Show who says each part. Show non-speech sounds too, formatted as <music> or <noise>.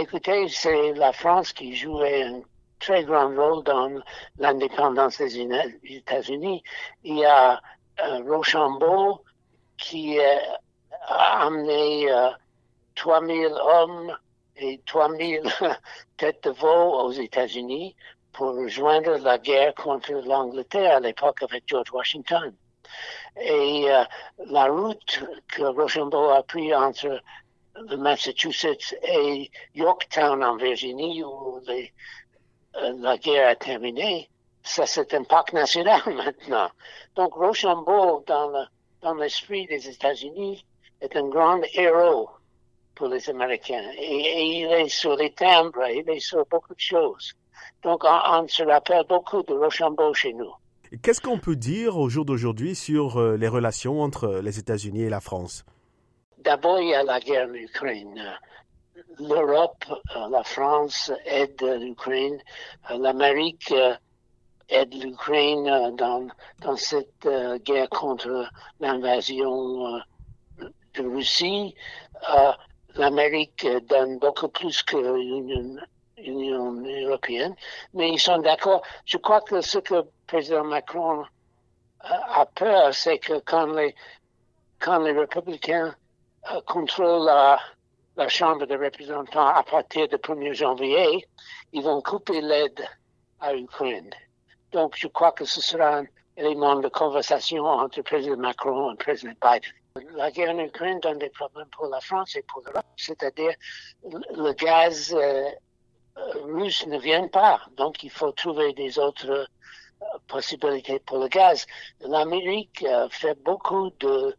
Speaker 1: Écoutez, c'est la France qui jouait un très grand rôle dans l'indépendance des États-Unis. Il y a euh, Rochambeau qui a amené 3000 hommes et 3000 <laughs> têtes de veau aux États-Unis pour rejoindre la guerre contre l'Angleterre à l'époque avec George Washington. Et euh, la route que Rochambeau a pris entre le Massachusetts et Yorktown en Virginie, où la guerre a terminé, ça c'est un parc national <laughs> maintenant. Donc Rochambeau, dans l'esprit des États-Unis, est un grand héros pour les Américains. Et, il est sur les timbres, il est sur beaucoup de choses. Donc on, on se rappelle beaucoup de Rochambeau chez nous.
Speaker 2: Qu'est-ce qu'on peut dire au jour d'aujourd'hui sur euh, les relations entre les États-Unis et la France?
Speaker 1: D'abord, il y a la guerre en Ukraine. L'Europe, euh, la France aide l'Ukraine. Euh, L'Amérique aide l'Ukraine dans, dans cette guerre contre l'invasion de Russie. L'Amérique donne beaucoup plus que l'Union Union européenne, mais ils sont d'accord. Je crois que ce que le président Macron a peur, c'est que quand les, quand les républicains euh, contrôlent la, Chambre des représentants à partir du 1er janvier, ils vont couper l'aide à l'Ukraine. Donc, je crois que ce sera un élément de conversation entre le président Macron et le président Biden. La guerre en Ukraine donne des problèmes pour la France et pour l'Europe, c'est-à-dire le gaz euh, russes ne viennent pas. Donc, il faut trouver des autres euh, possibilités pour le gaz. L'Amérique euh, fait beaucoup de